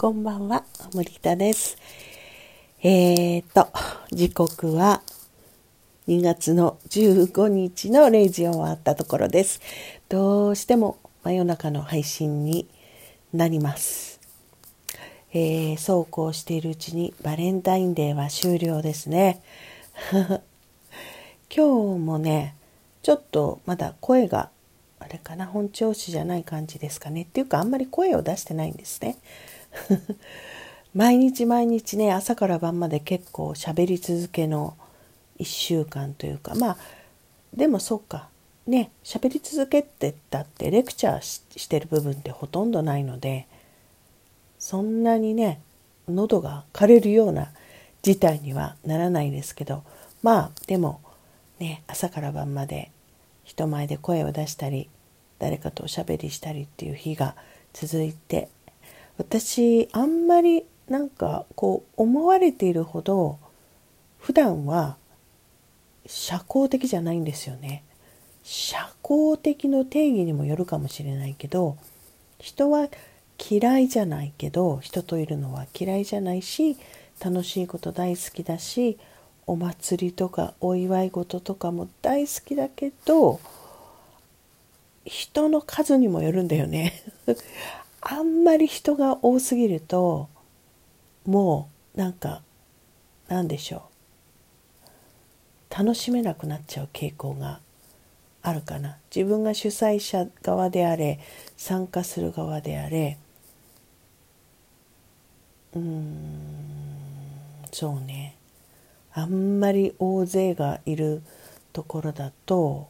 こんばんは、森田です。えーと、時刻は2月の15日の0時を回ったところです。どうしても真夜中の配信になります。えー、そうこうしているうちにバレンタインデーは終了ですね。今日もね、ちょっとまだ声があれかな本調子じゃない感じですかねっていうかあんまり声を出してないんですね 毎日毎日ね朝から晩まで結構喋り続けの1週間というかまあでもそうか。ね喋り続けてたってレクチャーしてる部分ってほとんどないのでそんなにね喉が枯れるような事態にはならないですけどまあでもね朝から晩まで人前で声を出したり誰かとおしゃべりしたりっていう日が続いて私あんまりなんかこう思われているほど普段は社交的じゃないんですよね。社交的の定義にもよるかもしれないけど人は嫌いじゃないけど人といるのは嫌いじゃないし楽しいこと大好きだしお祭りとかお祝い事とかも大好きだけど人の数にもよるんだよねあんまり人が多すぎるともうなんかなんでしょう。楽しめなくなっちゃう傾向があるかな。自分が主催者側であれ参加する側であれ。うんそうね。あんまり大勢がいるところだと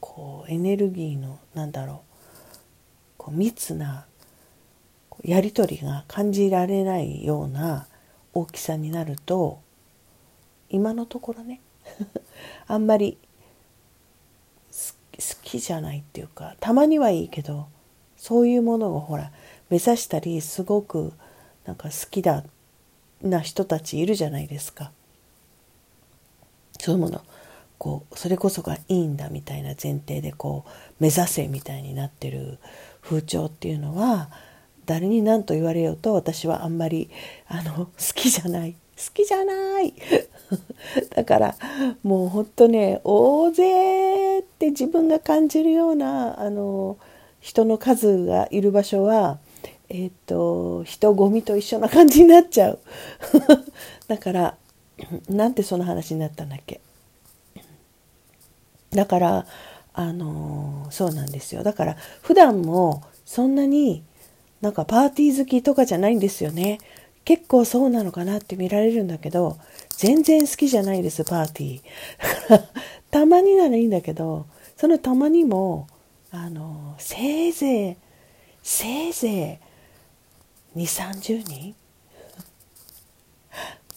こうエネルギーのなんだろう。こう密なやり取りが感じられないような大きさになると今のところね あんまり好きじゃないっていうかたまにはいいけどそういうものをほら目指したりすごくなんか好きだな人たちいるじゃないですか。そういうものこうそれこそがいいんだみたいな前提でこう目指せみたいになってる風潮っていうのは誰に何と言われようと私はあんまりあの 好きじゃない。好きじゃない。だからもうほんとね大勢って自分が感じるようなあの人の数がいる場所はえっ、と人混みと一緒な感じになっちゃう。だからなんてその話になったんだっけ。だからあのそうなんですよ。だから普段もそんなになんかパーティー好きとかじゃないんですよね結構そうなのかなって見られるんだけど全然好きじゃないですパーティー たまにならいいんだけどそのたまにもあのせいぜいせいぜい2 3 0人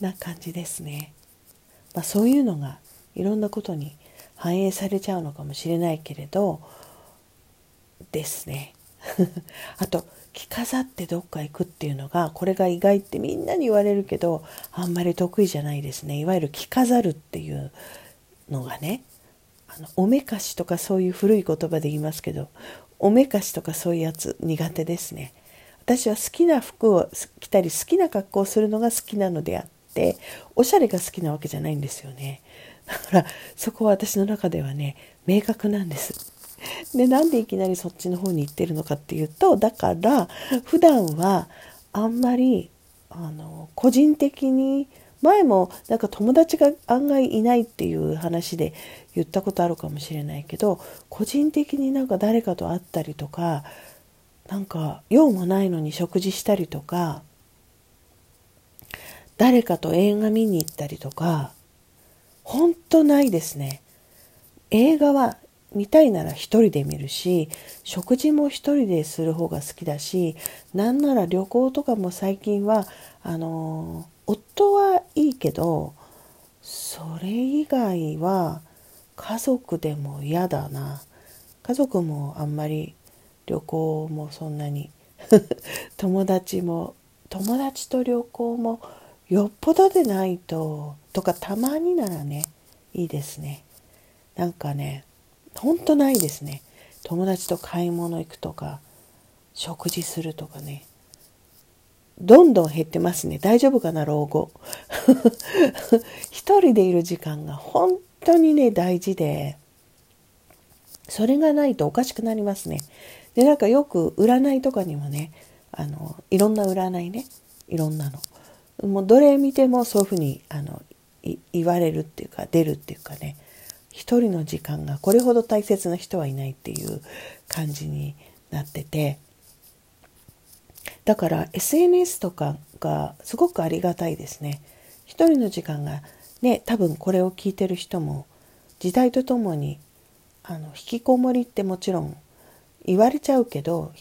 な感じですね。まあ、そういうのがいろんなことに反映されちゃうのかもしれないけれどですね。あと着飾ってどっか行くっていうのがこれが意外ってみんなに言われるけどあんまり得意じゃないですね。いわゆる着飾るっていうのがねあのおめかしとかそういう古い言葉で言いますけどおめかしとかそういうやつ苦手ですね。私は好きな服を着たり好きな格好をするのが好きなのであっておしゃれが好きなわけじゃないんですよね。だからそこは私の中ではね明確なんです。でなんでいきなりそっちの方に行ってるのかっていうとだから普段はあんまりあの個人的に前もなんか友達が案外いないっていう話で言ったことあるかもしれないけど個人的になんか誰かと会ったりとかなんか用もないのに食事したりとか誰かと映画見に行ったりとか本当ないですね。映画は見たいなら一人で見るし食事も一人でする方が好きだしなんなら旅行とかも最近はあの夫はいいけどそれ以外は家族でも嫌だな。家族もあんまり旅行もそんなに 友達も友達と旅行もよっぽどでないととかたまにならねいいですね。なんかねほんとないですね。友達と買い物行くとか食事するとかね。どんどん減ってますね。大丈夫かな老後。一人でいる時間が本当にね大事で。それがないとおかしくなりますね。でなんかよく占いとかにもねあのいろんな占いね。いろんなの。もうどれ見てもそういうふうにあの言われるっていうか出るっていうかね。一人の時間がこれほど大切な人はいないっていう感じになっててだから SNS とかがすごくありがたいですね。一人の時間がね多分これを聞いてる人も時代とともにあの引きこもりってもちろん言われちゃうけど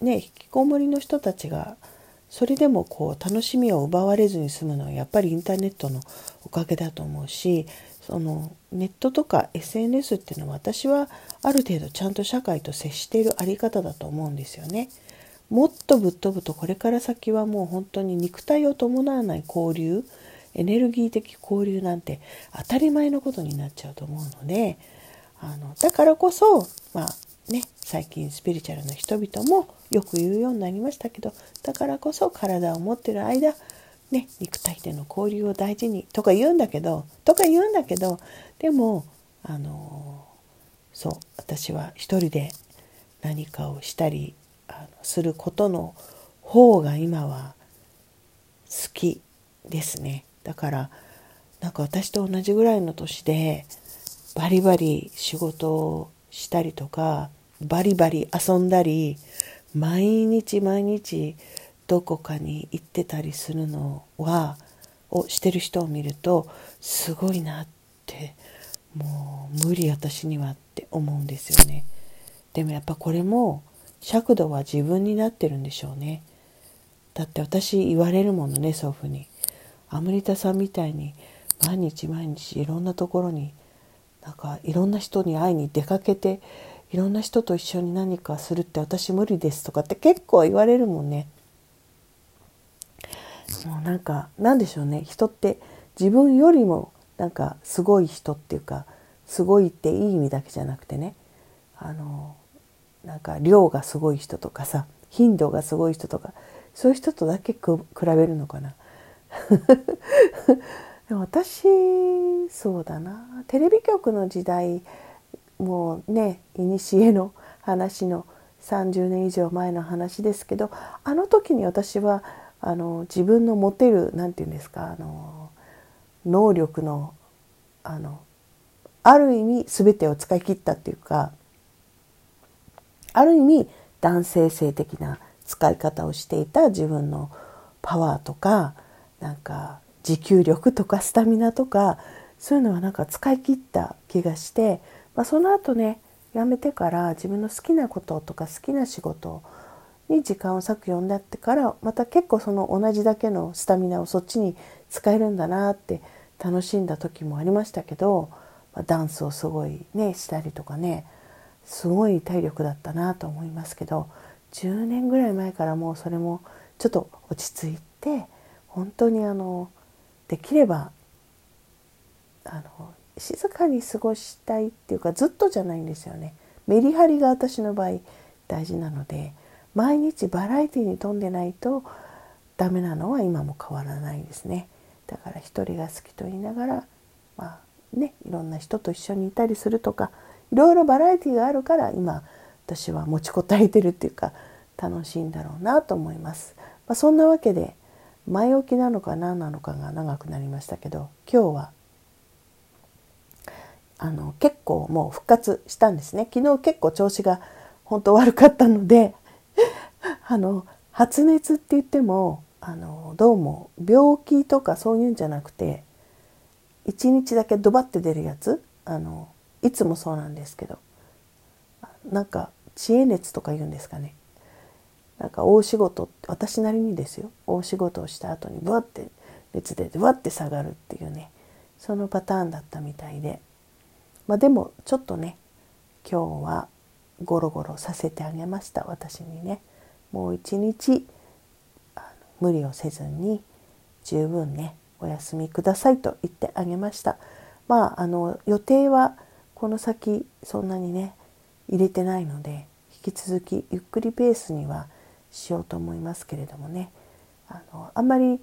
ね引きこもりの人たちがそれでもこう楽しみを奪われずに済むのはやっぱりインターネットのおかげだと思うしそのネットとか SNS っていうのは私はある程度ちゃんと社会と接しているあり方だと思うんですよね。もっとぶっ飛ぶとこれから先はもう本当に肉体を伴わない交流エネルギー的交流なんて当たり前のことになっちゃうと思うのであのだからこそまあね最近スピリチュアルな人々もよく言うようになりましたけどだからこそ体を持ってる間ね肉体での交流を大事にとか言うんだけどとか言うんだけどでもあのそう私は一人で何かをしたりあのすることの方が今は好きですね。だからなんか私と同じぐらいの年でバリバリ仕事をしたりとかバリバリ遊んだり毎日毎日どこかに行ってたりするのはをしてる人を見るとすごいなってもう無理私にはって思うんですよね。でもやっぱこれも尺度は自分になってるんでしょうね。だって私言われるものねそういうふうに。アムリタさんみたいに毎日毎日いろんなところになんかいろんな人に会いに出かけていろんな人と一緒に何かするって私無理ですとかって結構言われるもんね。もうなんかなんでしょうね。人って自分よりもなんかすごい人っていうかすごいっていい意味だけじゃなくてね。あのなんか量がすごい人とかさ頻度がすごい人とかそういう人とだけ比べるのかな。でも私そうだな。テレビ局の時代もうね古の話の30年以上前の話ですけどあの時に私はあの自分の持てる何て言うんですかあの能力のあのある意味全てを使い切ったっていうかある意味男性性的な使い方をしていた自分のパワーとかなんか持久力とかスタミナとかそういうのはなんか使い切った気がして、まあ、その後ね辞めてから自分の好きなこととか好きな仕事をに時間を割くようになってからまた結構その同じだけのスタミナをそっちに使えるんだなって楽しんだ時もありましたけど、まあ、ダンスをすごいねしたりとかねすごい体力だったなと思いますけど10年ぐらい前からもうそれもちょっと落ち着いて本当にあのできればあの静かに過ごしたいっていうかずっとじゃないんですよね。メリハリが私の場合大事なので毎日バラエティに富んでないとダメなのは今も変わらないですね。だから一人が好きと言いながらまあねいろんな人と一緒にいたりするとかいろいろバラエティがあるから今私は持ちこたえてるっていうか楽しいんだろうなと思います。まあ、そんなわけで前置きなのか何なのかが長くなりましたけど今日はあの結構もう復活したんですね昨日結構調子が本当悪かったので あの発熱って言ってもあのどうも病気とかそういうんじゃなくて1日だけドバッて出るやつあのいつもそうなんですけどなんか知恵熱とか言うんですかね。なんか大仕事私なりにですよ。大仕事をした後にブワッて熱出てブワッて下がるっていうねそのパターンだったみたいで。まあでもちょっとね今日はゴロゴロさせてあげました私にね。もう一日無理をせずに十分ねお休みくださいと言ってあげました。まああの予定はこの先そんなにね入れてないので引き続きゆっくりペースにはしようと思いますけれどもね。あのあんまり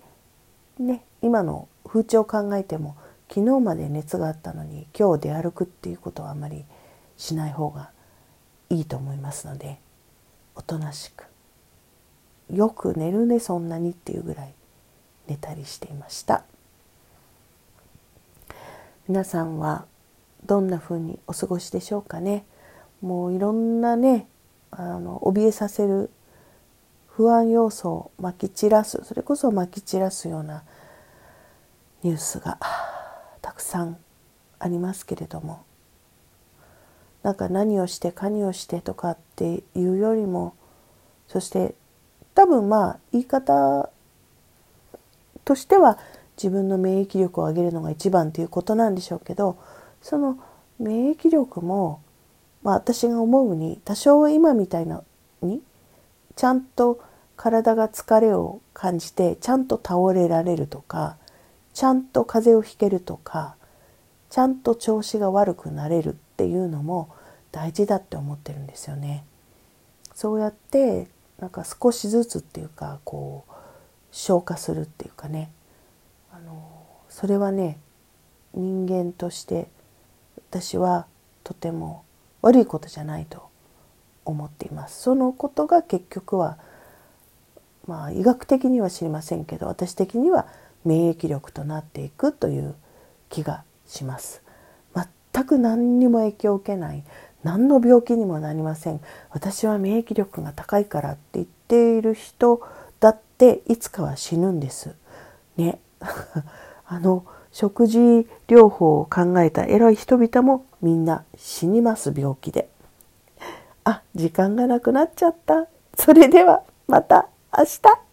ね今の風潮を考えても昨日まで熱があったのに今日出歩くっていうことはあんまりしない方がいいと思いますのでおとなしく。よく寝るねそんなにっていうぐらい寝たりしていました。皆さんはどんな風にお過ごしでしょうかね？もういろんなねあの怯えさせる不安要素をまき散らすそれこそまき散らすようなニュースがたくさんありますけれどもなんか何をして何をしてとかっていうよりもそして多分まあ言い方としては自分の免疫力を上げるのが一番ということなんでしょうけどその免疫力も、まあ、私が思うに多少は今みたいなにちゃんと体が疲れを感じてちゃんと倒れられるとかちゃんと風邪をひけるとかちゃんと調子が悪くなれるっていうのも大事だって思ってるんですよね。そうやってなんか少しずつっていうかこう消化するっていうかねあのそれはね人間として私はとても悪いことじゃないと思っています。そのことが結局はまあ医学的には知りませんけど私的には免疫力となっていくという気がします。全く何にも影響を受けない何の病気にもなりません私は免疫力が高いからって言っている人だっていつかは死ぬんです。ね あの食事療法を考えた偉い人々もみんな死にます病気で。あ時間がなくなっちゃった。それではまた明日。